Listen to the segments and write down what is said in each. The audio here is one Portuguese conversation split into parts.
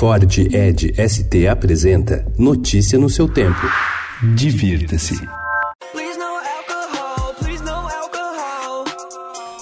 Ford Ed ST apresenta Notícia no seu tempo. Divirta-se.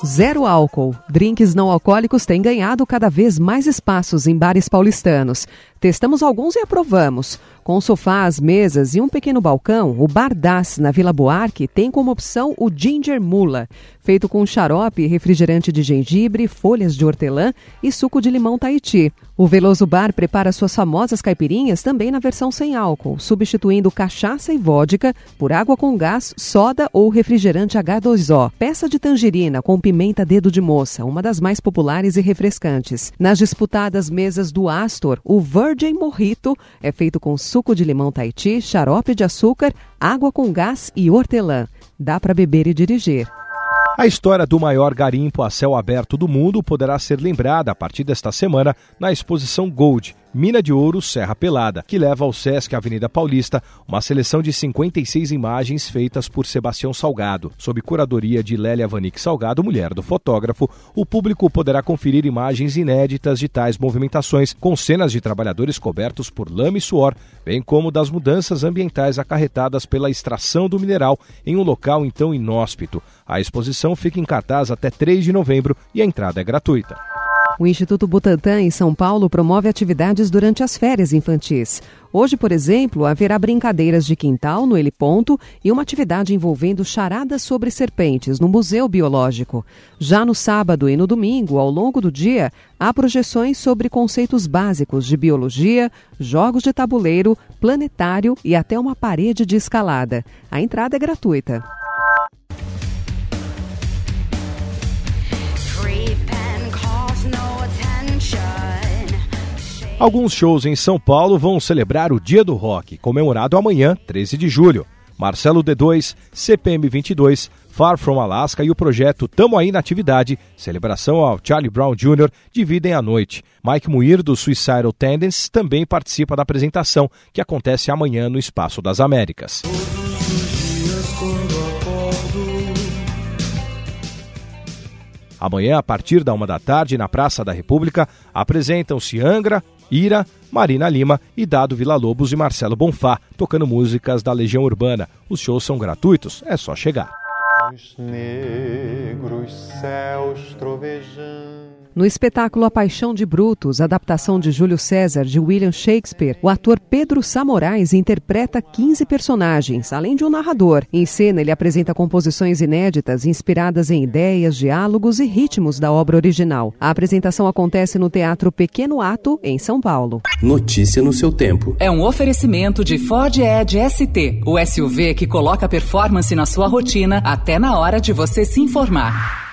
Zero álcool. Drinks não alcoólicos têm ganhado cada vez mais espaços em bares paulistanos. Testamos alguns e aprovamos. Com sofás, mesas e um pequeno balcão, o Bar Das, na Vila Buarque, tem como opção o Ginger Mula, feito com xarope, refrigerante de gengibre, folhas de hortelã e suco de limão Tahiti. O Veloso Bar prepara suas famosas caipirinhas também na versão sem álcool, substituindo cachaça e vodka por água com gás, soda ou refrigerante H2O. Peça de tangerina com pimenta dedo de moça, uma das mais populares e refrescantes. Nas disputadas mesas do Astor, o Virgin Morrito é feito com suco de limão Tahiti, xarope de açúcar, água com gás e hortelã. Dá para beber e dirigir. A história do maior garimpo a céu aberto do mundo poderá ser lembrada a partir desta semana na exposição Gold, Mina de Ouro Serra Pelada, que leva ao Sesc Avenida Paulista uma seleção de 56 imagens feitas por Sebastião Salgado. Sob curadoria de Lélia Vanik Salgado, mulher do fotógrafo, o público poderá conferir imagens inéditas de tais movimentações, com cenas de trabalhadores cobertos por lama e suor, bem como das mudanças ambientais acarretadas pela extração do mineral em um local então inóspito. A exposição fica em cartaz até 3 de novembro e a entrada é gratuita. O Instituto Butantan, em São Paulo, promove atividades durante as férias infantis. Hoje, por exemplo, haverá brincadeiras de quintal no Heliponto e uma atividade envolvendo charadas sobre serpentes no Museu Biológico. Já no sábado e no domingo, ao longo do dia, há projeções sobre conceitos básicos de biologia, jogos de tabuleiro, planetário e até uma parede de escalada. A entrada é gratuita. Alguns shows em São Paulo vão celebrar o Dia do Rock, comemorado amanhã, 13 de julho. Marcelo D2, CPM 22, Far From Alaska e o projeto Tamo Aí na Atividade, celebração ao Charlie Brown Jr., dividem a noite. Mike Muir, do Suicidal Tendencies, também participa da apresentação, que acontece amanhã no Espaço das Américas. Amanhã, a partir da uma da tarde, na Praça da República, apresentam-se Angra, Ira, Marina Lima e Dado Vila Lobos e Marcelo Bonfá, tocando músicas da Legião Urbana. Os shows são gratuitos, é só chegar. Os negros céus trovejando no espetáculo A Paixão de Brutus, adaptação de Júlio César de William Shakespeare, o ator Pedro Samorais interpreta 15 personagens, além de um narrador. Em cena, ele apresenta composições inéditas inspiradas em ideias, diálogos e ritmos da obra original. A apresentação acontece no Teatro Pequeno Ato, em São Paulo. Notícia no seu tempo. É um oferecimento de Ford Edge ST, o SUV que coloca performance na sua rotina até na hora de você se informar.